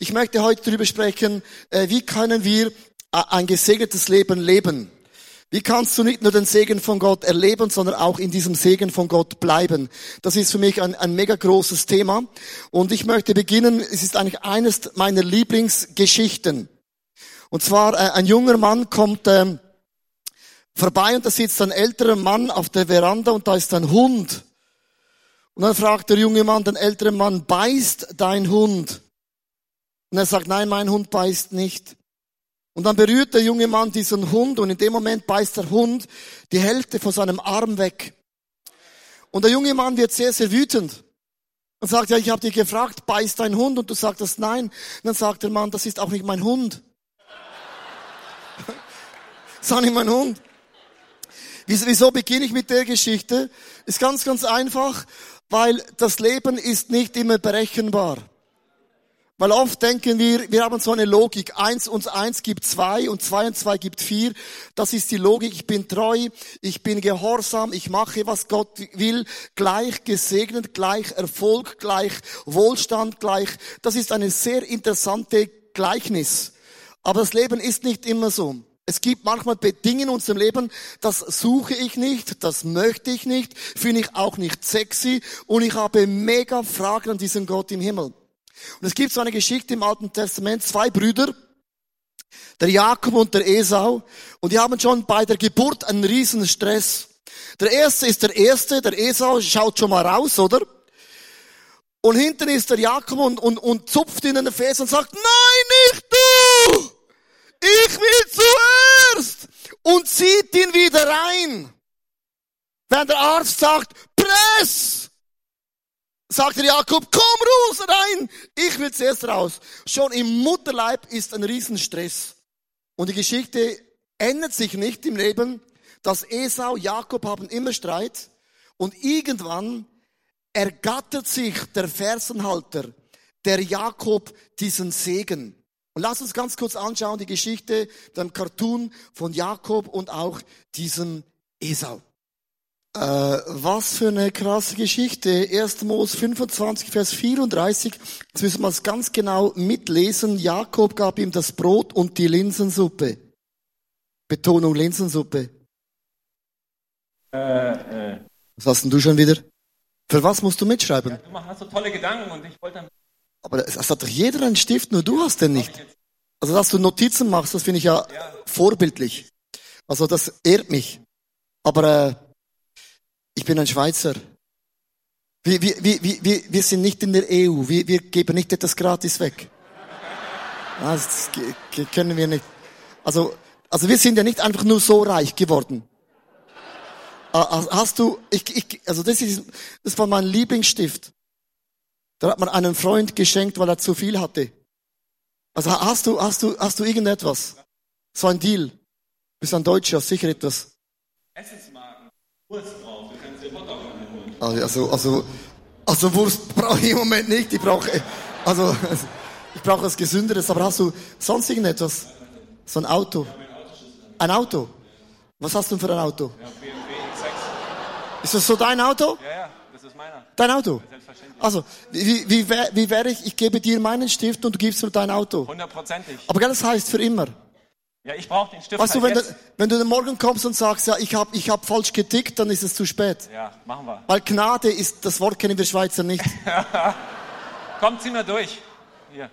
Ich möchte heute darüber sprechen, äh, wie können wir ein gesegnetes Leben leben. Wie kannst du nicht nur den Segen von Gott erleben, sondern auch in diesem Segen von Gott bleiben? Das ist für mich ein, ein mega großes Thema. Und ich möchte beginnen, es ist eigentlich eines meiner Lieblingsgeschichten. Und zwar, äh, ein junger Mann kommt ähm, vorbei und da sitzt ein älterer Mann auf der Veranda und da ist ein Hund. Und dann fragt der junge Mann den älteren Mann, beißt dein Hund? Und er sagt, nein, mein Hund beißt nicht. Und dann berührt der junge Mann diesen Hund und in dem Moment beißt der Hund die Hälfte von seinem Arm weg. Und der junge Mann wird sehr, sehr wütend und sagt, ja, ich habe dich gefragt, beißt dein Hund? Und du sagst nein. Und dann sagt der Mann, das ist auch nicht mein Hund. das ist auch nicht mein Hund. Wieso beginne ich mit der Geschichte? Ist ganz, ganz einfach, weil das Leben ist nicht immer berechenbar. Weil oft denken wir, wir haben so eine Logik. Eins und eins gibt zwei und zwei und zwei gibt vier. Das ist die Logik. Ich bin treu, ich bin gehorsam, ich mache, was Gott will. Gleich gesegnet, gleich Erfolg, gleich Wohlstand, gleich. Das ist eine sehr interessante Gleichnis. Aber das Leben ist nicht immer so. Es gibt manchmal Dinge in unserem Leben, das suche ich nicht, das möchte ich nicht, finde ich auch nicht sexy und ich habe mega Fragen an diesen Gott im Himmel. Und es gibt so eine Geschichte im Alten Testament, zwei Brüder, der Jakob und der Esau, und die haben schon bei der Geburt einen riesen Stress. Der erste ist der erste, der Esau schaut schon mal raus, oder? Und hinten ist der Jakob und, und, und zupft ihn in den Fes und sagt, nein, nicht du! Ich will zuerst! Und zieht ihn wieder rein. Wenn der Arzt sagt, press! Sagt der Jakob, komm raus, rein, ich will zuerst raus. Schon im Mutterleib ist ein Riesenstress. Und die Geschichte ändert sich nicht im Leben, dass Esau, Jakob haben immer Streit und irgendwann ergattert sich der Fersenhalter, der Jakob, diesen Segen. Und lass uns ganz kurz anschauen, die Geschichte, dem Cartoon von Jakob und auch diesem Esau. Äh, was für eine krasse Geschichte. 1. Mose 25, Vers 34. Jetzt müssen wir es ganz genau mitlesen. Jakob gab ihm das Brot und die Linsensuppe. Betonung Linsensuppe. Äh, äh. Was hast denn du schon wieder? Für was musst du mitschreiben? Ja, du hast so tolle Gedanken und ich wollte dann... Aber es hat doch jeder einen Stift, nur du hast den nicht. Also, dass du Notizen machst, das finde ich ja, ja, vorbildlich. Also, das ehrt mich. Aber äh, ich bin ein Schweizer. Wir, wir, wir, wir, wir sind nicht in der EU. Wir, wir geben nicht etwas gratis weg. Das können wir nicht. Also, also wir sind ja nicht einfach nur so reich geworden. Ah, hast du, ich, ich, also das ist, das war mein Lieblingsstift. Da hat man einen Freund geschenkt, weil er zu viel hatte. Also hast du, hast du, hast du irgendetwas? So ein Deal. Du bist ein Deutscher, sicher etwas. Essensmarken, Wurst also, also, also, Wurst brauche ich im Moment nicht. Ich brauche, also, ich brauche was Gesünderes. Aber hast du sonst irgendetwas? So ein Auto? Ein Auto? Was hast du für ein Auto? Ja, BMW X6. Ist das so dein Auto? Ja, ja, das ist meiner. Dein Auto? Selbstverständlich. Also, wie, wie, wie wäre ich, ich gebe dir meinen Stift und du gibst mir dein Auto? Hundertprozentig. Aber das heißt für immer. Ja, ich brauche den Stift. Weißt halt du, wenn du, wenn du morgen kommst und sagst, ja, ich habe ich hab falsch getickt, dann ist es zu spät. Ja, machen wir. Weil Gnade ist, das Wort kennen wir Schweizer nicht. Komm, zieh mal durch. Hier.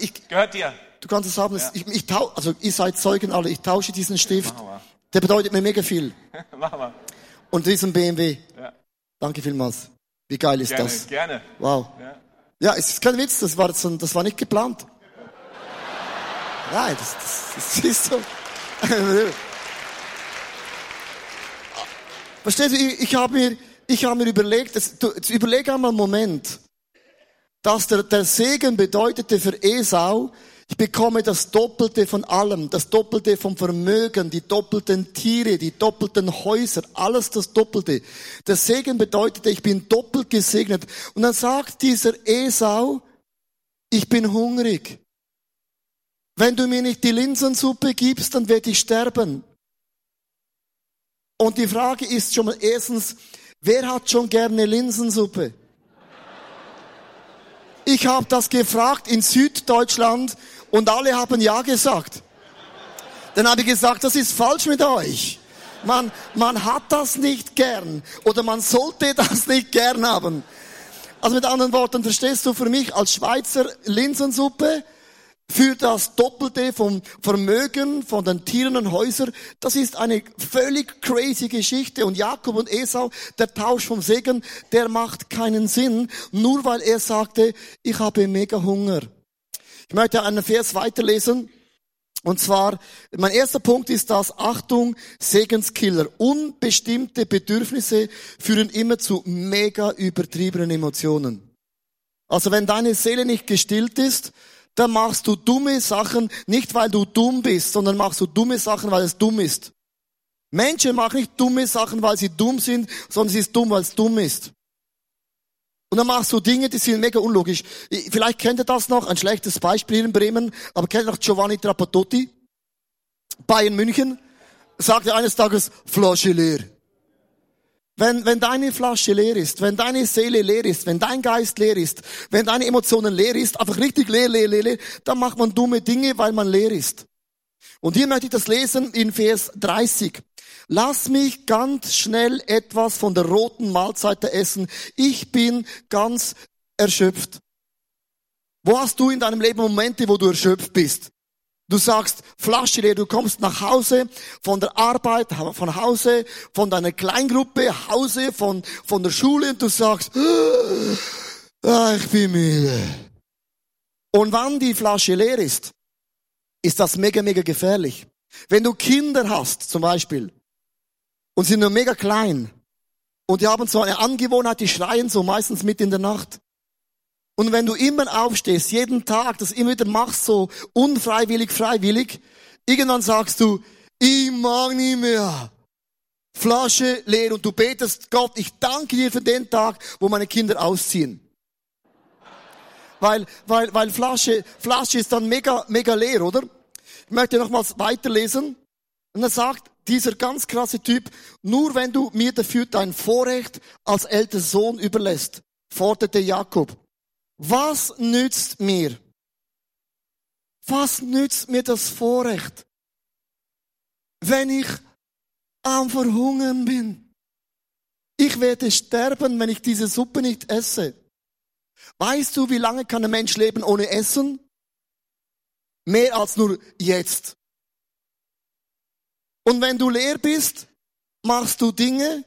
Ich, Gehört dir. Du kannst es haben. Ja. Ich, ich tau, also ihr seid Zeugen alle. Ich tausche diesen Stift. Der bedeutet mir mega viel. machen wir. Und diesen BMW. Ja. Danke vielmals. Wie geil ist gerne, das? Gerne. Wow. Ja. ja, es ist kein Witz. Das war, das war nicht geplant. Nein, das, das, das ist so. Verstehst du, ich, ich habe mir, ich habe mir überlegt, das, du, jetzt überleg einmal einen Moment, dass der, der Segen bedeutete für Esau, ich bekomme das Doppelte von allem, das Doppelte vom Vermögen, die doppelten Tiere, die doppelten Häuser, alles das Doppelte. Der Segen bedeutete, ich bin doppelt gesegnet. Und dann sagt dieser Esau, ich bin hungrig. Wenn du mir nicht die Linsensuppe gibst, dann werde ich sterben. Und die Frage ist schon mal erstens, wer hat schon gerne Linsensuppe? Ich habe das gefragt in Süddeutschland und alle haben ja gesagt. Dann habe ich gesagt, das ist falsch mit euch. Man, man hat das nicht gern oder man sollte das nicht gern haben. Also mit anderen Worten, verstehst du für mich als Schweizer Linsensuppe für das Doppelte vom Vermögen von den Tieren und Häusern, das ist eine völlig crazy Geschichte. Und Jakob und Esau, der Tausch vom Segen, der macht keinen Sinn, nur weil er sagte, ich habe mega Hunger. Ich möchte einen Vers weiterlesen. Und zwar, mein erster Punkt ist das, Achtung, Segenskiller. Unbestimmte Bedürfnisse führen immer zu mega übertriebenen Emotionen. Also wenn deine Seele nicht gestillt ist, dann machst du dumme Sachen, nicht weil du dumm bist, sondern machst du dumme Sachen, weil es dumm ist. Menschen machen nicht dumme Sachen, weil sie dumm sind, sondern sie ist dumm, weil es dumm ist. Und dann machst du Dinge, die sind mega unlogisch. Vielleicht kennt ihr das noch, ein schlechtes Beispiel in Bremen, aber kennt ihr noch Giovanni Trapattoni? Bayern München sagte eines Tages, Flasche leer. Wenn, wenn deine Flasche leer ist, wenn deine Seele leer ist, wenn dein Geist leer ist, wenn deine Emotionen leer ist, einfach richtig leer, leer, leer, leer, dann macht man dumme Dinge, weil man leer ist. Und hier möchte ich das lesen in Vers 30. Lass mich ganz schnell etwas von der roten Mahlzeit essen. Ich bin ganz erschöpft. Wo hast du in deinem Leben Momente, wo du erschöpft bist? Du sagst, Flasche leer, du kommst nach Hause von der Arbeit, von Hause, von deiner Kleingruppe, Hause, von, von der Schule und du sagst, ah, ich bin müde. Und wann die Flasche leer ist, ist das mega, mega gefährlich. Wenn du Kinder hast, zum Beispiel, und sind nur mega klein. Und die haben so eine Angewohnheit, die schreien so meistens mit in der Nacht. Und wenn du immer aufstehst, jeden Tag, das immer wieder machst, so unfreiwillig, freiwillig, irgendwann sagst du, ich mag nicht mehr. Flasche leer und du betest, Gott, ich danke dir für den Tag, wo meine Kinder ausziehen. Weil, weil, weil Flasche, Flasche ist dann mega, mega leer, oder? Ich möchte nochmals weiterlesen. Und er sagt, dieser ganz krasse Typ, nur wenn du mir dafür dein Vorrecht als älterer Sohn überlässt, forderte Jakob. Was nützt mir? Was nützt mir das Vorrecht, wenn ich am Verhungern bin? Ich werde sterben, wenn ich diese Suppe nicht esse. Weißt du, wie lange kann ein Mensch leben ohne Essen? Mehr als nur jetzt. Und wenn du leer bist, machst du Dinge,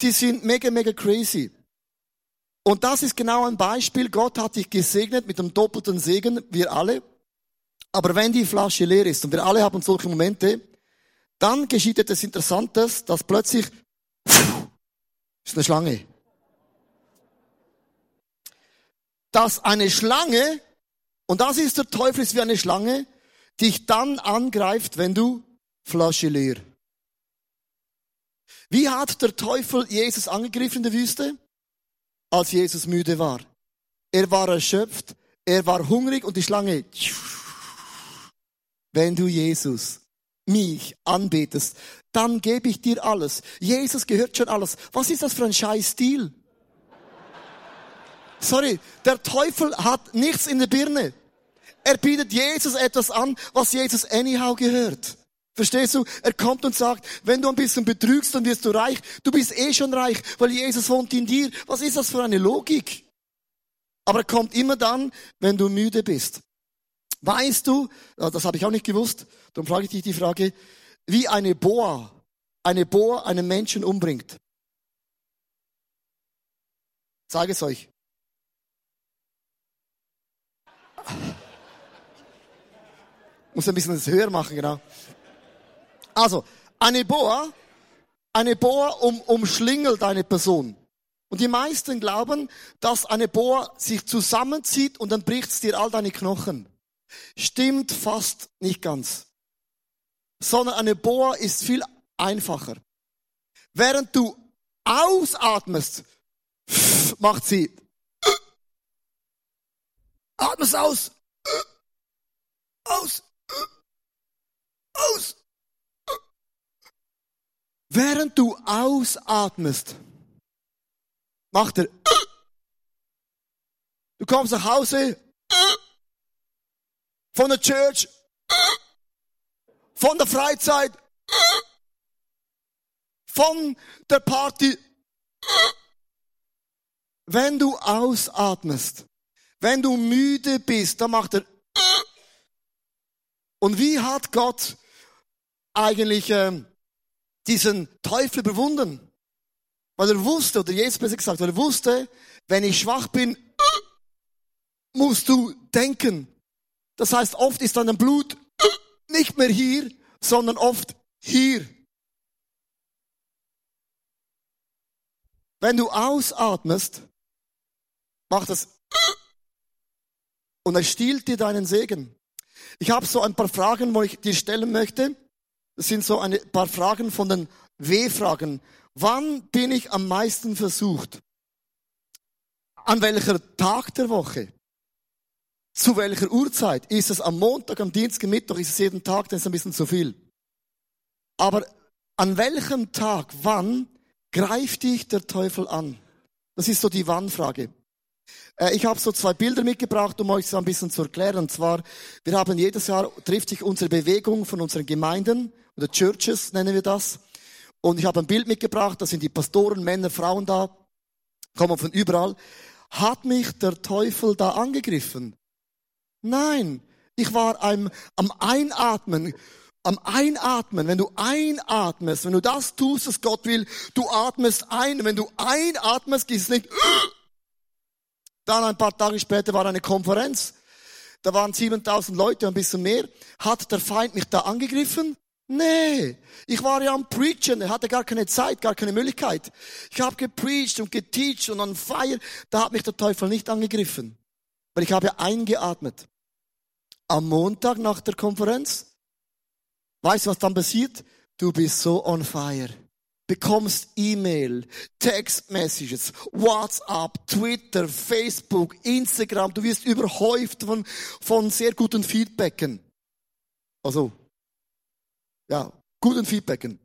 die sind mega, mega crazy. Und das ist genau ein Beispiel. Gott hat dich gesegnet mit einem doppelten Segen, wir alle. Aber wenn die Flasche leer ist, und wir alle haben solche Momente, dann geschieht etwas Interessantes, dass plötzlich, ist eine Schlange. Dass eine Schlange, und das ist der Teufel, ist wie eine Schlange, dich dann angreift, wenn du Flasche leer. Wie hat der Teufel Jesus angegriffen in der Wüste? Als Jesus müde war. Er war erschöpft, er war hungrig und die Schlange, wenn du Jesus mich anbetest, dann gebe ich dir alles. Jesus gehört schon alles. Was ist das für ein scheiß Stil? Sorry, der Teufel hat nichts in der Birne. Er bietet Jesus etwas an, was Jesus anyhow gehört. Verstehst du? Er kommt und sagt, wenn du ein bisschen betrügst, dann wirst du reich. Du bist eh schon reich, weil Jesus wohnt in dir. Was ist das für eine Logik? Aber er kommt immer dann, wenn du müde bist. Weißt du, das habe ich auch nicht gewusst, darum frage ich dich die Frage, wie eine Boa, eine Boa einen Menschen umbringt. Sage es euch. Muss ein bisschen das höher machen, genau. Also, eine Boa, eine Boa um, umschlingelt eine Person. Und die meisten glauben, dass eine Boa sich zusammenzieht und dann bricht es dir all deine Knochen. Stimmt fast nicht ganz. Sondern eine Boa ist viel einfacher. Während du ausatmest, macht sie, atmest aus, aus, aus. Während du ausatmest, macht er Du kommst nach Hause von der Church, von der Freizeit, von der Party. Wenn du ausatmest, wenn du müde bist, dann macht er. Und wie hat Gott eigentlich äh, diesen Teufel bewundern? Weil er wusste, oder Jesus besser gesagt, weil er wusste, wenn ich schwach bin, musst du denken. Das heißt, oft ist dann ein Blut nicht mehr hier, sondern oft hier. Wenn du ausatmest, macht das und er stiehlt dir deinen Segen. Ich habe so ein paar Fragen, wo ich dir stellen möchte. Das sind so ein paar Fragen von den W-Fragen. Wann bin ich am meisten versucht? An welcher Tag der Woche? Zu welcher Uhrzeit? Ist es am Montag, am Dienstag, am Mittwoch? Ist es jeden Tag? Das ist ein bisschen zu viel. Aber an welchem Tag, wann greift dich der Teufel an? Das ist so die Wann-Frage. Äh, ich habe so zwei Bilder mitgebracht, um euch so ein bisschen zu erklären. Und zwar, wir haben jedes Jahr, trifft sich unsere Bewegung von unseren Gemeinden oder Churches, nennen wir das. Und ich habe ein Bild mitgebracht, da sind die Pastoren, Männer, Frauen da, kommen von überall. Hat mich der Teufel da angegriffen? Nein, ich war am, am Einatmen, am Einatmen, wenn du einatmest, wenn du das tust, was Gott will, du atmest ein, wenn du einatmest, geht es nicht. Dann ein paar Tage später war eine Konferenz, da waren 7000 Leute, ein bisschen mehr. Hat der Feind mich da angegriffen? Nee, ich war ja am Preachen, er hatte gar keine Zeit, gar keine Möglichkeit. Ich habe gepreacht und geteacht und an Feier, da hat mich der Teufel nicht angegriffen, weil ich habe eingeatmet. Am Montag nach der Konferenz, weißt du, was dann passiert? Du bist so on fire. Bekommst E-Mail, Text-Messages, WhatsApp, Twitter, Facebook, Instagram. Du wirst überhäuft von, von sehr guten Feedbacken. Also, ja, guten Feedbacken.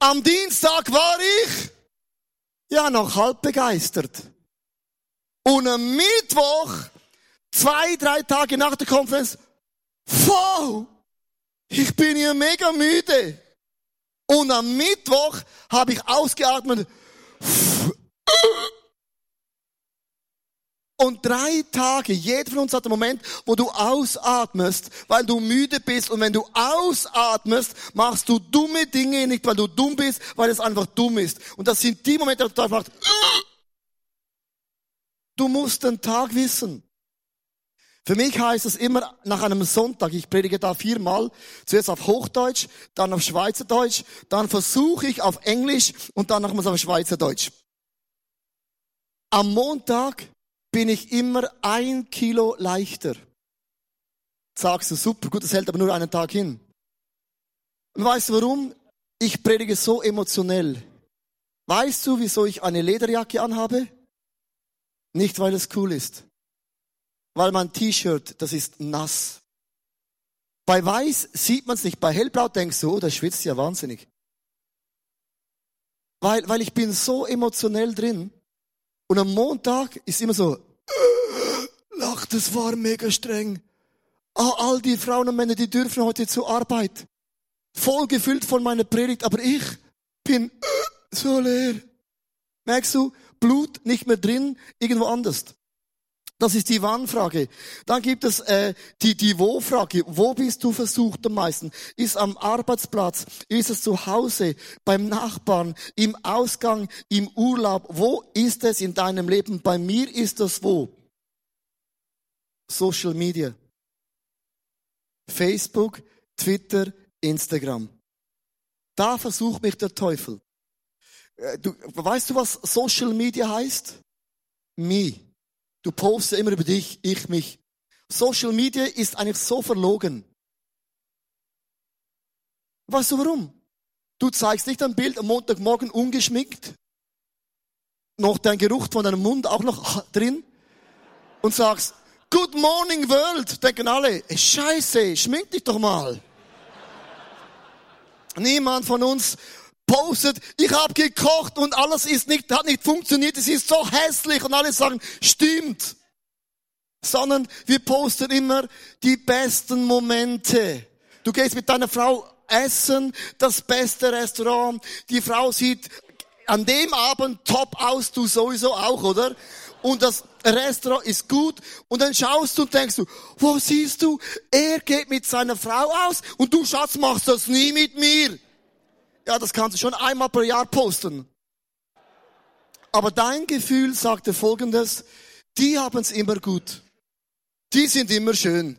Am Dienstag war ich ja noch halb begeistert. Und am Mittwoch, zwei, drei Tage nach der Konferenz, wow, ich bin hier mega müde. Und am Mittwoch habe ich ausgeatmet. Und drei Tage, jeder von uns hat einen Moment, wo du ausatmest, weil du müde bist. Und wenn du ausatmest, machst du dumme Dinge, nicht weil du dumm bist, weil es einfach dumm ist. Und das sind die Momente, wo du einfach Du musst den Tag wissen. Für mich heißt es immer nach einem Sonntag, ich predige da viermal, zuerst auf Hochdeutsch, dann auf Schweizerdeutsch, dann versuche ich auf Englisch und dann nochmals auf Schweizerdeutsch. Am Montag bin ich immer ein Kilo leichter. Sagst du, super, gut, das hält aber nur einen Tag hin. Und weißt du warum? Ich predige so emotionell. Weißt du, wieso ich eine Lederjacke anhabe? Nicht, weil es cool ist. Weil mein T-Shirt, das ist nass. Bei weiß sieht man es nicht. Bei hellblau denkst du, oh, das schwitzt ja wahnsinnig. Weil, weil ich bin so emotionell drin. Und am Montag ist immer so, lach, das war mega streng. Ah, all die Frauen und Männer, die dürfen heute zur Arbeit. Voll gefüllt von meiner Predigt, aber ich bin so leer. Merkst du, Blut nicht mehr drin, irgendwo anders. Das ist die Wann-Frage. Dann gibt es äh, die, die Wo-Frage. Wo bist du versucht am meisten? Ist am Arbeitsplatz? Ist es zu Hause? Beim Nachbarn? Im Ausgang? Im Urlaub? Wo ist es in deinem Leben? Bei mir ist das wo? Social Media. Facebook, Twitter, Instagram. Da versucht mich der Teufel. Äh, du, weißt du, was Social Media heißt? Me. Du postest immer über dich, ich mich. Social Media ist eigentlich so verlogen. Weißt du warum? Du zeigst nicht ein Bild am Montagmorgen ungeschminkt, noch dein Geruch von deinem Mund auch noch drin und sagst, Good morning world, denken alle, scheiße, schmink dich doch mal. Niemand von uns postet, ich habe gekocht und alles ist nicht, hat nicht funktioniert, es ist so hässlich und alle sagen, stimmt. Sondern wir posten immer die besten Momente. Du gehst mit deiner Frau essen, das beste Restaurant, die Frau sieht an dem Abend top aus, du sowieso auch, oder? Und das Restaurant ist gut und dann schaust du und denkst du, wo siehst du, er geht mit seiner Frau aus und du Schatz machst das nie mit mir. Ja, das kannst du schon einmal pro Jahr posten. Aber dein Gefühl sagte folgendes, die haben es immer gut. Die sind immer schön.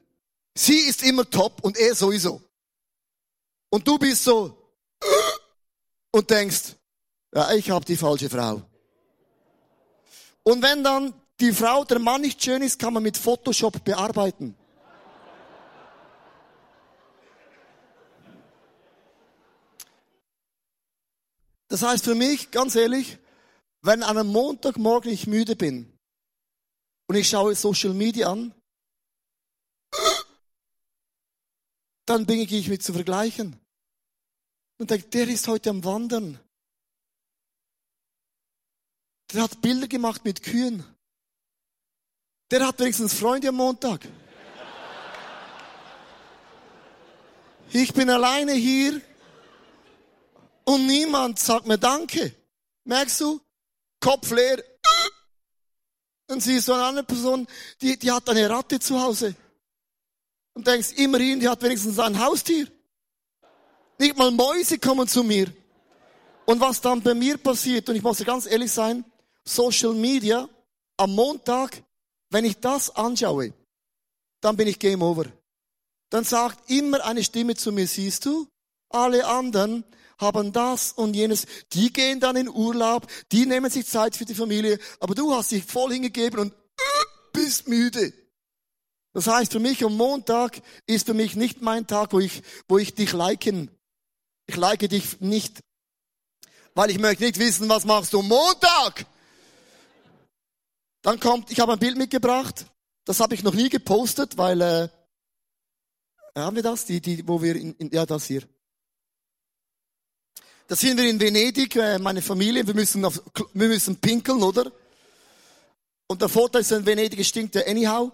Sie ist immer top und er sowieso. Und du bist so und denkst, ja, ich habe die falsche Frau. Und wenn dann die Frau, der Mann nicht schön ist, kann man mit Photoshop bearbeiten. Das heißt für mich, ganz ehrlich, wenn an einem Montagmorgen ich müde bin und ich schaue Social Media an, dann bin ich mich zu vergleichen. Und denke, der ist heute am Wandern. Der hat Bilder gemacht mit Kühen. Der hat wenigstens Freunde am Montag. Ich bin alleine hier und niemand sagt mir Danke. Merkst du? Kopf leer. Und siehst du eine andere Person, die, die hat eine Ratte zu Hause. Und denkst, immerhin, die hat wenigstens ein Haustier. Nicht mal Mäuse kommen zu mir. Und was dann bei mir passiert, und ich muss ganz ehrlich sein, Social Media am Montag, wenn ich das anschaue, dann bin ich Game Over. Dann sagt immer eine Stimme zu mir, siehst du, alle anderen haben das und jenes, die gehen dann in Urlaub, die nehmen sich Zeit für die Familie, aber du hast dich voll hingegeben und bist müde. Das heißt, für mich am Montag ist für mich nicht mein Tag, wo ich, wo ich dich liken. Ich like dich nicht, weil ich möchte nicht wissen, was machst du Montag. Dann kommt, ich habe ein Bild mitgebracht. Das habe ich noch nie gepostet, weil äh, haben wir das? Die, die, wo wir in, in ja das hier. Da sind wir in Venedig, äh, meine Familie. Wir müssen auf, wir müssen pinkeln, oder? Und der Vorteil ist, in Venedig stinkt ja anyhow.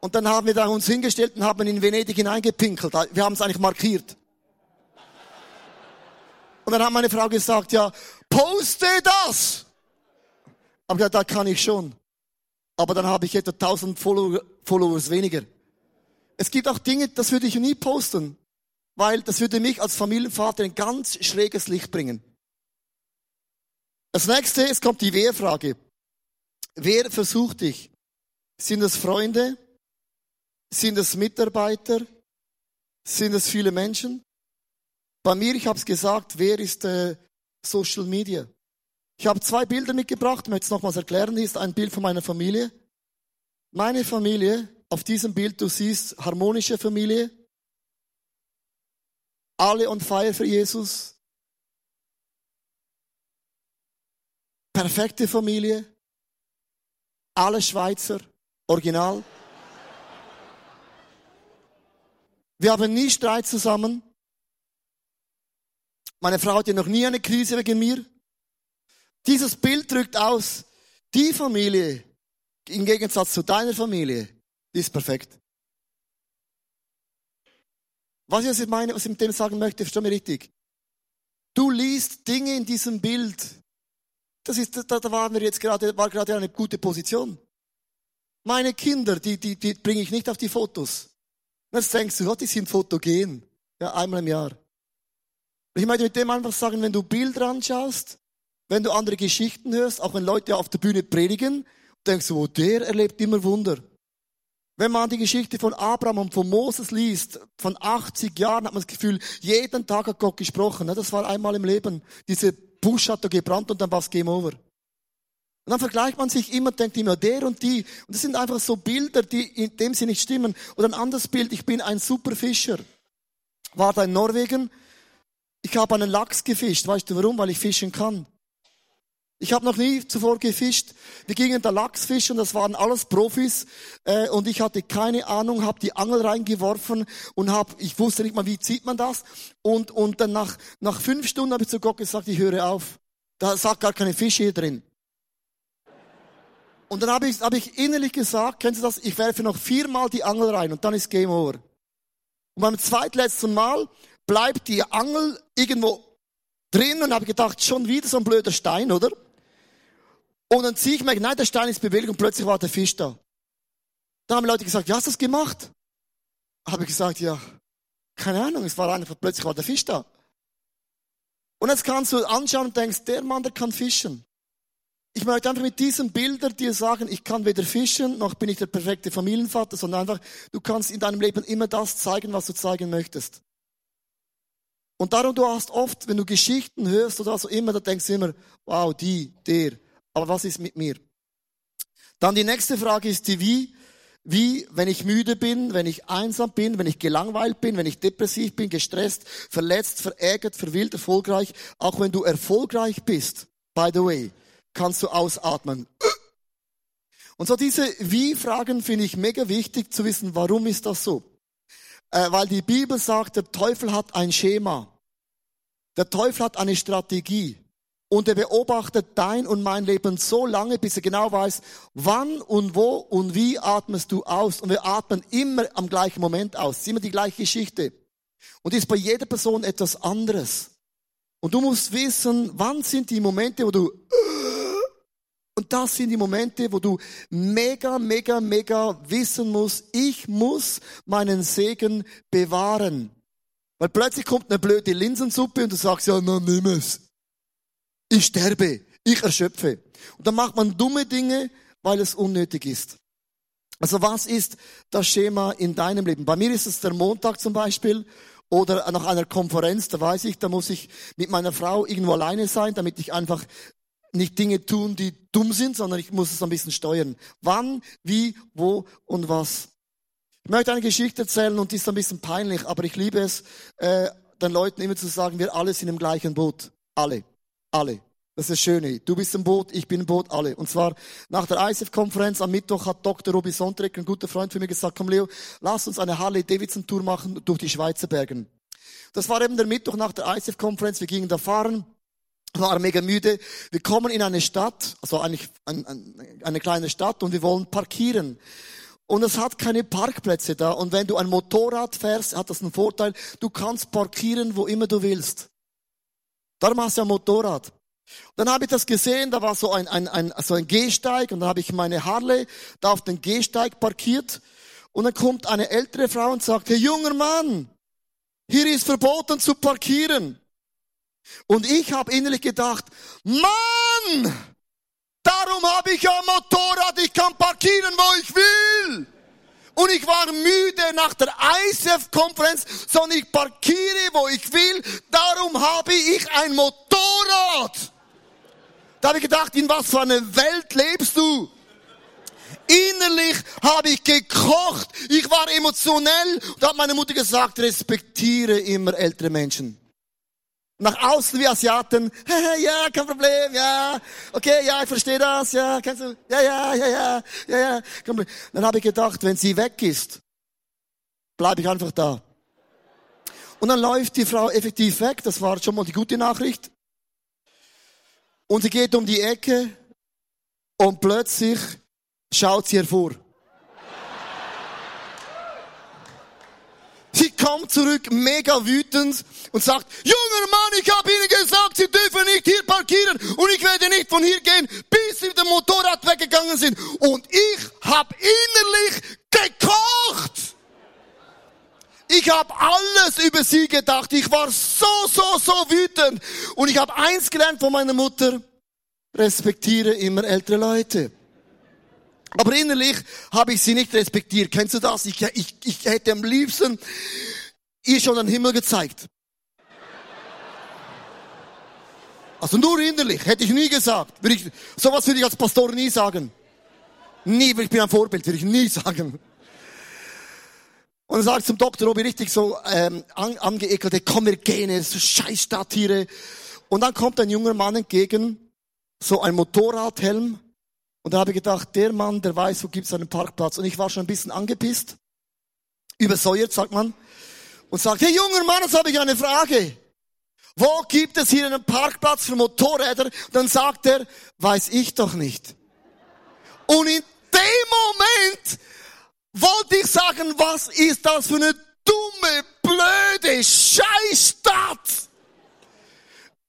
Und dann haben wir da uns hingestellt und haben in Venedig hineingepinkelt. Wir haben es eigentlich markiert. Und dann hat meine Frau gesagt, ja, poste das! Aber ja, da kann ich schon. Aber dann habe ich etwa 1000 Follower, Followers weniger. Es gibt auch Dinge, das würde ich nie posten, weil das würde mich als Familienvater ein ganz schräges Licht bringen. Das nächste, es kommt die Wehrfrage. Wer versucht dich? Sind es Freunde? Sind es Mitarbeiter? Sind es viele Menschen? Bei mir, ich habe es gesagt, wer ist äh, Social Media? Ich habe zwei Bilder mitgebracht, möchte es nochmals erklären. Hier ist ein Bild von meiner Familie. Meine Familie, auf diesem Bild, du siehst harmonische Familie. Alle on fire für Jesus. Perfekte Familie. Alle Schweizer. Original. Wir haben nie Streit zusammen. Meine Frau hatte noch nie eine Krise wegen mir. Dieses Bild drückt aus, die Familie, im Gegensatz zu deiner Familie, die ist perfekt. Was ich meine, was ich mit dem sagen möchte, versteh mir richtig. Du liest Dinge in diesem Bild. Das ist, da, da waren wir jetzt gerade, war gerade eine gute Position. Meine Kinder, die, die, die bringe ich nicht auf die Fotos. Jetzt denkst du, oh, die sind fotogen. Ja, einmal im Jahr. Ich möchte mit dem einfach sagen, wenn du Bilder anschaust, wenn du andere Geschichten hörst, auch wenn Leute auf der Bühne predigen, denkst du, oh, der erlebt immer Wunder. Wenn man die Geschichte von Abraham und von Moses liest, von 80 Jahren hat man das Gefühl, jeden Tag hat Gott gesprochen. Das war einmal im Leben. Diese Busch hat er gebrannt und dann war es Game Over. Und dann vergleicht man sich immer, denkt immer, der und die. Und das sind einfach so Bilder, die in dem sie nicht stimmen. Oder ein anderes Bild, ich bin ein Superfischer. War da in Norwegen. Ich habe einen Lachs gefischt. Weißt du warum? Weil ich fischen kann. Ich habe noch nie zuvor gefischt. Wir gingen da Lachs fischen, das waren alles Profis äh, und ich hatte keine Ahnung, habe die Angel reingeworfen und habe, ich wusste nicht mal, wie zieht man das und und dann nach nach fünf Stunden habe ich zu Gott gesagt, ich höre auf. Da sagt gar keine Fische hier drin. Und dann habe ich, hab ich innerlich gesagt, kennst du das? Ich werfe noch viermal die Angel rein und dann ist Game Over. Und beim zweitletzten Mal bleibt die Angel irgendwo drin und habe gedacht, schon wieder so ein blöder Stein, oder? Und dann ziehe ich mir, nein, der Stein ist bewegt und plötzlich war der Fisch da. Dann haben Leute gesagt, ja, hast du das gemacht? Habe ich gesagt, ja, keine Ahnung, es war einfach, plötzlich war der Fisch da. Und jetzt kannst du anschauen und denkst, der Mann, der kann fischen. Ich möchte einfach mit diesen Bildern dir sagen, ich kann weder fischen, noch bin ich der perfekte Familienvater, sondern einfach, du kannst in deinem Leben immer das zeigen, was du zeigen möchtest. Und darum, du hast oft, wenn du Geschichten hörst oder so immer, da denkst du immer, wow, die, der, aber was ist mit mir? Dann die nächste Frage ist die wie. Wie, wenn ich müde bin, wenn ich einsam bin, wenn ich gelangweilt bin, wenn ich depressiv bin, gestresst, verletzt, verärgert, verwillt, erfolgreich. Auch wenn du erfolgreich bist, by the way, kannst du ausatmen. Und so diese Wie-Fragen finde ich mega wichtig zu wissen, warum ist das so? Äh, weil die Bibel sagt, der Teufel hat ein Schema. Der Teufel hat eine Strategie. Und er beobachtet dein und mein Leben so lange, bis er genau weiß, wann und wo und wie atmest du aus. Und wir atmen immer am gleichen Moment aus. Immer die gleiche Geschichte. Und ist bei jeder Person etwas anderes. Und du musst wissen, wann sind die Momente, wo du, und das sind die Momente, wo du mega, mega, mega wissen musst, ich muss meinen Segen bewahren. Weil plötzlich kommt eine blöde Linsensuppe und du sagst, ja, na, nimm es. Ich sterbe, ich erschöpfe. Und dann macht man dumme Dinge, weil es unnötig ist. Also was ist das Schema in deinem Leben? Bei mir ist es der Montag zum Beispiel oder nach einer Konferenz, da weiß ich, da muss ich mit meiner Frau irgendwo alleine sein, damit ich einfach nicht Dinge tun, die dumm sind, sondern ich muss es ein bisschen steuern. Wann, wie, wo und was. Ich möchte eine Geschichte erzählen und die ist ein bisschen peinlich, aber ich liebe es, äh, den Leuten immer zu sagen, wir alle sind im gleichen Boot. Alle. Alle. Das ist das Schöne. Du bist im Boot, ich bin im Boot, alle. Und zwar nach der ISF-Konferenz am Mittwoch hat Dr. Robi Sonntag, ein guter Freund von mir, gesagt, komm Leo, lass uns eine Harley-Davidson-Tour machen durch die Schweizer Bergen. Das war eben der Mittwoch nach der ISF-Konferenz. Wir gingen da fahren, waren mega müde. Wir kommen in eine Stadt, also eigentlich eine kleine Stadt und wir wollen parkieren. Und es hat keine Parkplätze da. Und wenn du ein Motorrad fährst, hat das einen Vorteil. Du kannst parkieren, wo immer du willst. Darum hast du ein Motorrad. Dann habe ich das gesehen, da war so ein, ein, ein, so ein Gehsteig und dann habe ich meine Harley da auf den Gehsteig parkiert und dann kommt eine ältere Frau und sagt, hey junger Mann, hier ist verboten zu parkieren. Und ich habe innerlich gedacht, Mann, darum habe ich ein Motorrad, ich kann parkieren, wo ich will. Und ich war müde nach der ISF-Konferenz, sondern ich parkiere, wo ich will. Darum habe ich ein Motorrad. Da habe ich gedacht, in was für einer Welt lebst du? Innerlich habe ich gekocht. Ich war emotionell. Da hat meine Mutter gesagt, respektiere immer ältere Menschen. Nach außen wie Asiaten, ja, kein Problem, ja, okay, ja, ich verstehe das, ja, kennst du, ja, ja, ja, ja, ja, ja. Dann habe ich gedacht, wenn sie weg ist, bleibe ich einfach da. Und dann läuft die Frau effektiv weg, das war schon mal die gute Nachricht. Und sie geht um die Ecke und plötzlich schaut sie hervor. Sie kommt zurück, mega wütend und sagt, junger Mann, ich habe Ihnen gesagt, Sie dürfen nicht hier parkieren und ich werde nicht von hier gehen, bis Sie mit dem Motorrad weggegangen sind. Und ich habe innerlich gekocht. Ich habe alles über sie gedacht. Ich war so, so, so wütend. Und ich habe eins gelernt von meiner Mutter. Respektiere immer ältere Leute. Aber innerlich habe ich sie nicht respektiert. Kennst du das? Ich, ich, ich hätte am liebsten ihr schon den Himmel gezeigt. Also nur innerlich, hätte ich nie gesagt. Würde ich, sowas würde ich als Pastor nie sagen. Nie, ich bin ein Vorbild, würde ich nie sagen. Und er sagt zum Doktor Robi richtig so ähm, an, angeekelte, komm wir gehen, so scheiß Stadttiere. Und dann kommt ein junger Mann entgegen so ein Motorradhelm. Und da habe ich gedacht, der Mann, der weiß, wo gibt es einen Parkplatz. Und ich war schon ein bisschen angepisst, übersäuert, sagt man, und sagt, hey junger Mann, jetzt habe ich eine Frage. Wo gibt es hier einen Parkplatz für Motorräder? Und dann sagt er, weiß ich doch nicht. Und in dem Moment wollte ich sagen, was ist das für eine dumme, blöde Scheißstadt?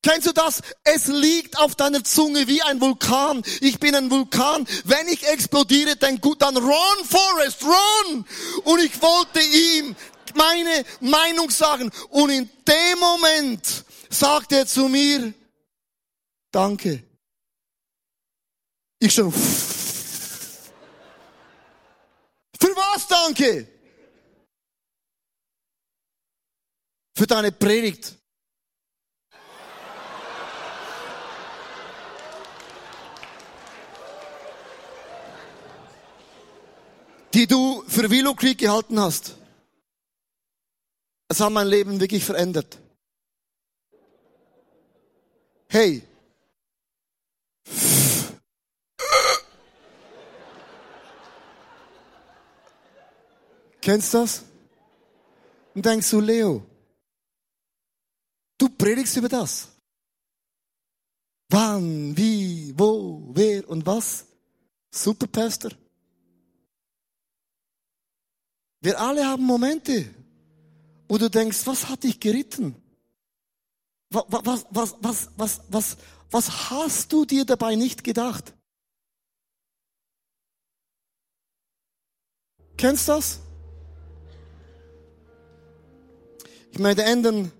Kennst du das? Es liegt auf deiner Zunge wie ein Vulkan. Ich bin ein Vulkan. Wenn ich explodiere, dann gut, dann run, Forest, run! Und ich wollte ihm meine Meinung sagen. Und in dem Moment sagt er zu mir, danke. Ich schon, für was danke? Für deine Predigt. Die du für Willow Creek gehalten hast. Es hat mein Leben wirklich verändert. Hey. Kennst du das? Und denkst du, Leo, du predigst über das. Wann, wie, wo, wer und was? Super, Pastor. Wir alle haben Momente, wo du denkst, was hat dich geritten? Was, was, was, was, was, was, was hast du dir dabei nicht gedacht? Kennst du das? Ich möchte enden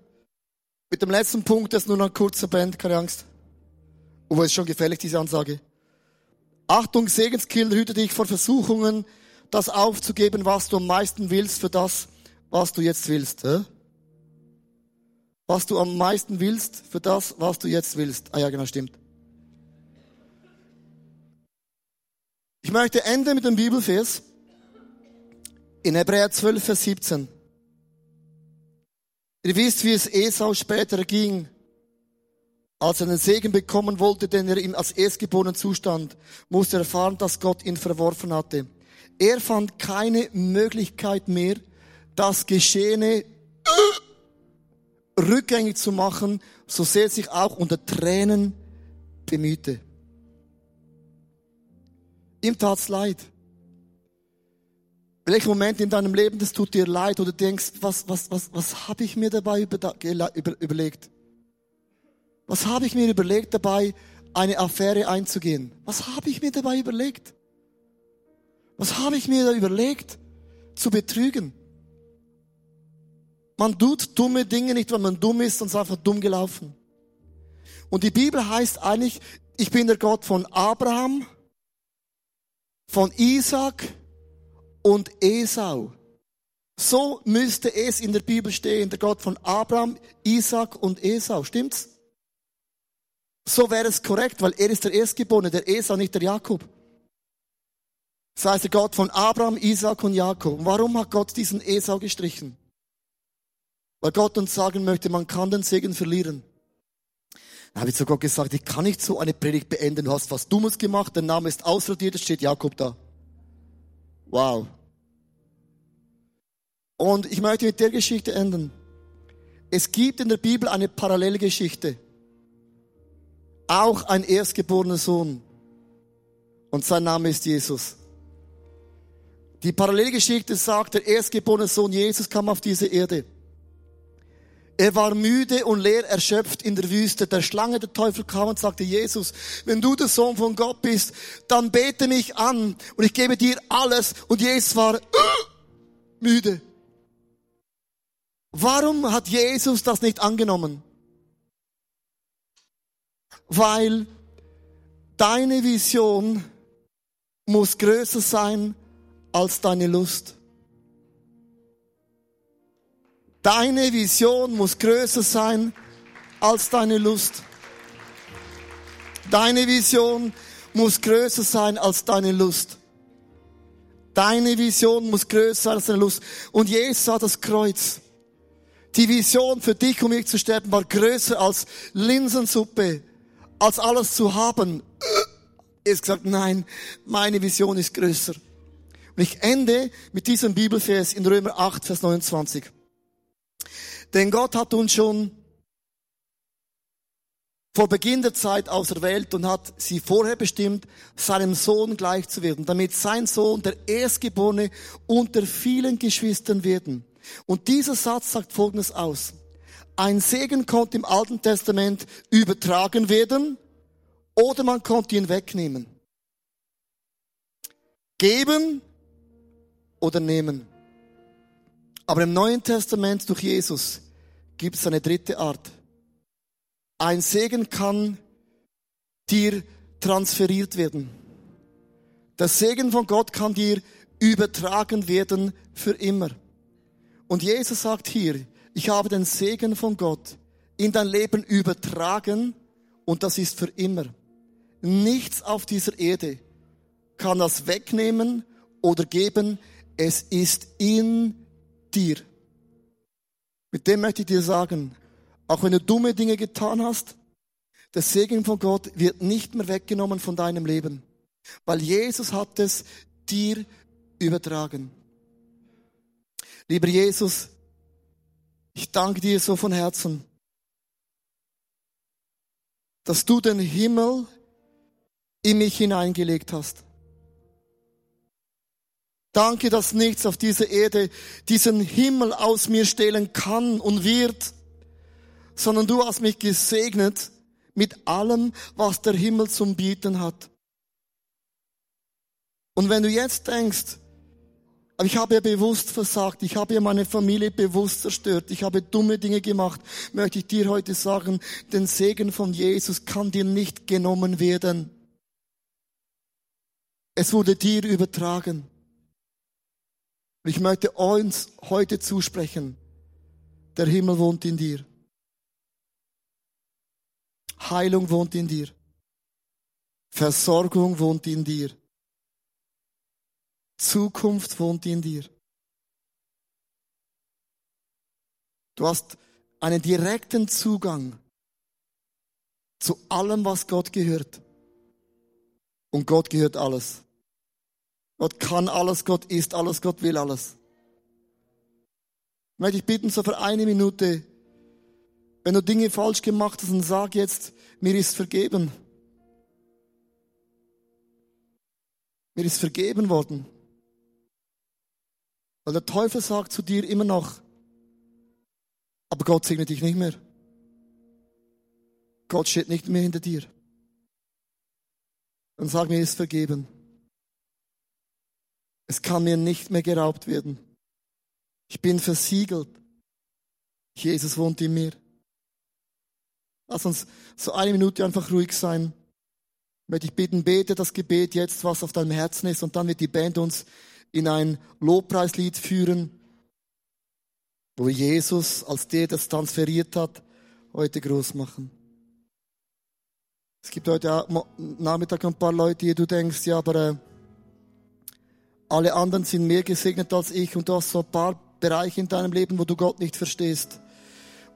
mit dem letzten Punkt, das nur noch ein kurzer Band, keine Angst. Oh, ist schon gefährlich, diese Ansage. Achtung, Segenskiller, hüte dich vor Versuchungen, das aufzugeben, was du am meisten willst für das, was du jetzt willst. Hä? Was du am meisten willst für das, was du jetzt willst. Ah ja, genau, stimmt. Ich möchte enden mit dem Bibelvers in Hebräer 12, Vers 17. Ihr wisst, wie es Esau später ging, als er einen Segen bekommen wollte, den er ihm als Erstgeborenen zustand, musste er erfahren, dass Gott ihn verworfen hatte. Er fand keine Möglichkeit mehr, das Geschehene rückgängig zu machen, so sehr sich auch unter Tränen bemühte. Ihm tat's leid. Welcher Moment in deinem Leben, das tut dir leid oder denkst, was, was, was, was habe ich mir dabei über, über, überlegt? Was habe ich mir überlegt dabei, eine Affäre einzugehen? Was habe ich mir dabei überlegt? Was habe ich mir da überlegt? Zu betrügen. Man tut dumme Dinge nicht, weil man dumm ist, ist einfach dumm gelaufen. Und die Bibel heißt eigentlich, ich bin der Gott von Abraham, von Isaac und Esau. So müsste es in der Bibel stehen, der Gott von Abraham, Isaac und Esau. Stimmt's? So wäre es korrekt, weil er ist der Erstgeborene, der Esau, nicht der Jakob. Das heißt der Gott von Abraham, Isaac und Jakob. warum hat Gott diesen Esau gestrichen? Weil Gott uns sagen möchte, man kann den Segen verlieren. Da habe ich zu Gott gesagt, ich kann nicht so eine Predigt beenden. Du hast was Dummes gemacht, dein Name ist ausradiert, es steht Jakob da. Wow. Und ich möchte mit der Geschichte enden. Es gibt in der Bibel eine Parallelgeschichte. Auch ein erstgeborener Sohn. Und sein Name ist Jesus. Die Parallelgeschichte sagt, der erstgeborene Sohn Jesus kam auf diese Erde. Er war müde und leer erschöpft in der Wüste. Der Schlange, der Teufel kam und sagte, Jesus, wenn du der Sohn von Gott bist, dann bete mich an und ich gebe dir alles. Und Jesus war uh, müde. Warum hat Jesus das nicht angenommen? Weil deine Vision muss größer sein als deine Lust. Deine Vision muss größer sein als deine Lust. Deine Vision muss größer sein als deine Lust. Deine Vision muss größer sein als deine Lust. Und Jesus sah das Kreuz. Die Vision für dich, um mich zu sterben, war größer als Linsensuppe, als alles zu haben. Er ist gesagt, nein, meine Vision ist größer. Und ich ende mit diesem Bibelvers in Römer 8, Vers 29. Denn Gott hat uns schon vor Beginn der Zeit auserwählt und hat sie vorher bestimmt, seinem Sohn gleich zu werden, damit sein Sohn der Erstgeborene unter vielen Geschwistern werden. Und dieser Satz sagt Folgendes aus. Ein Segen konnte im Alten Testament übertragen werden oder man konnte ihn wegnehmen. Geben oder nehmen. Aber im Neuen Testament durch Jesus gibt es eine dritte Art. Ein Segen kann dir transferiert werden. Der Segen von Gott kann dir übertragen werden für immer. Und Jesus sagt hier, ich habe den Segen von Gott in dein Leben übertragen und das ist für immer. Nichts auf dieser Erde kann das wegnehmen oder geben. Es ist in dir. Mit dem möchte ich dir sagen, auch wenn du dumme Dinge getan hast, der Segen von Gott wird nicht mehr weggenommen von deinem Leben, weil Jesus hat es dir übertragen. Lieber Jesus, ich danke dir so von Herzen, dass du den Himmel in mich hineingelegt hast. Danke, dass nichts auf dieser Erde diesen Himmel aus mir stehlen kann und wird, sondern du hast mich gesegnet mit allem, was der Himmel zum Bieten hat. Und wenn du jetzt denkst, aber ich habe ja bewusst versagt, ich habe ja meine Familie bewusst zerstört, ich habe dumme Dinge gemacht, möchte ich dir heute sagen, den Segen von Jesus kann dir nicht genommen werden. Es wurde dir übertragen. Ich möchte uns heute zusprechen, der Himmel wohnt in dir. Heilung wohnt in dir. Versorgung wohnt in dir. Zukunft wohnt in dir. Du hast einen direkten Zugang zu allem, was Gott gehört. Und Gott gehört alles. Gott kann alles, Gott ist alles, Gott will alles. Ich möchte dich bitten, so für eine Minute, wenn du Dinge falsch gemacht hast, dann sag jetzt, mir ist vergeben. Mir ist vergeben worden. Weil der Teufel sagt zu dir immer noch, aber Gott segnet dich nicht mehr. Gott steht nicht mehr hinter dir. Dann sag mir, ist vergeben. Es kann mir nicht mehr geraubt werden. Ich bin versiegelt. Jesus wohnt in mir. Lass uns so eine Minute einfach ruhig sein. Ich möchte dich bitten, bete das Gebet jetzt, was auf deinem Herzen ist, und dann wird die Band uns in ein Lobpreislied führen, wo Jesus als der, das transferiert hat, heute groß machen. Es gibt heute Nachmittag ein paar Leute, die du denkst, ja, aber äh, alle anderen sind mehr gesegnet als ich und du hast so ein paar Bereiche in deinem Leben, wo du Gott nicht verstehst.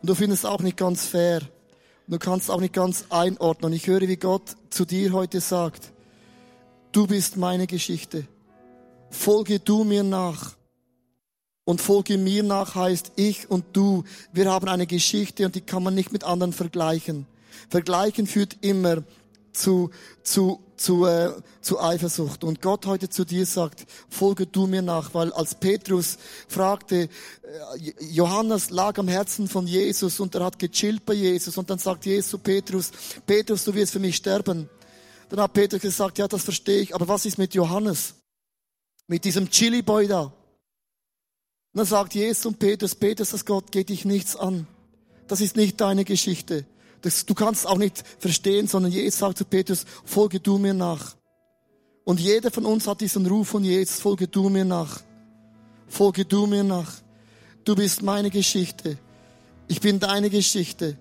Und du findest auch nicht ganz fair. Und du kannst auch nicht ganz einordnen. Und ich höre, wie Gott zu dir heute sagt, du bist meine Geschichte. Folge du mir nach. Und folge mir nach heißt ich und du. Wir haben eine Geschichte und die kann man nicht mit anderen vergleichen. Vergleichen führt immer zu, zu, zu, äh, zu Eifersucht. Und Gott heute zu dir sagt, folge du mir nach, weil als Petrus fragte, äh, Johannes lag am Herzen von Jesus und er hat gechillt bei Jesus und dann sagt Jesus zu Petrus, Petrus, du wirst für mich sterben. Dann hat Petrus gesagt, ja, das verstehe ich, aber was ist mit Johannes? Mit diesem Chili-Boy da? Und dann sagt Jesus und Petrus, Petrus, das Gott geht dich nichts an. Das ist nicht deine Geschichte. Das, du kannst auch nicht verstehen, sondern Jesus sagt zu Petrus, folge du mir nach. Und jeder von uns hat diesen Ruf von Jesus, folge du mir nach. Folge du mir nach. Du bist meine Geschichte. Ich bin deine Geschichte.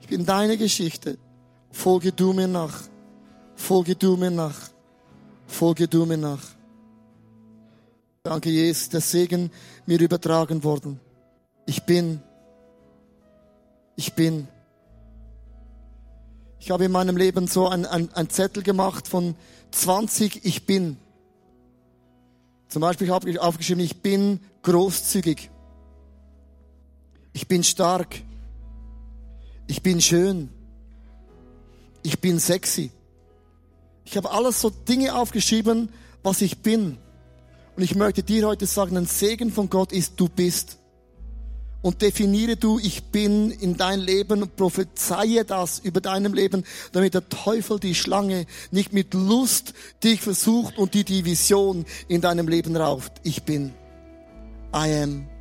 Ich bin deine Geschichte. Folge du mir nach. Folge du mir nach. Folge du mir nach. Danke, Jesus, der Segen mir übertragen worden. Ich bin. Ich bin. Ich habe in meinem Leben so ein, ein, ein Zettel gemacht von 20 Ich bin. Zum Beispiel habe ich aufgeschrieben, ich bin großzügig. Ich bin stark. Ich bin schön. Ich bin sexy. Ich habe alles so Dinge aufgeschrieben, was ich bin. Und ich möchte dir heute sagen, ein Segen von Gott ist, du bist. Und definiere du, ich bin in dein Leben und prophezeie das über deinem Leben, damit der Teufel, die Schlange, nicht mit Lust dich versucht und die die Vision in deinem Leben rauft. Ich bin. I am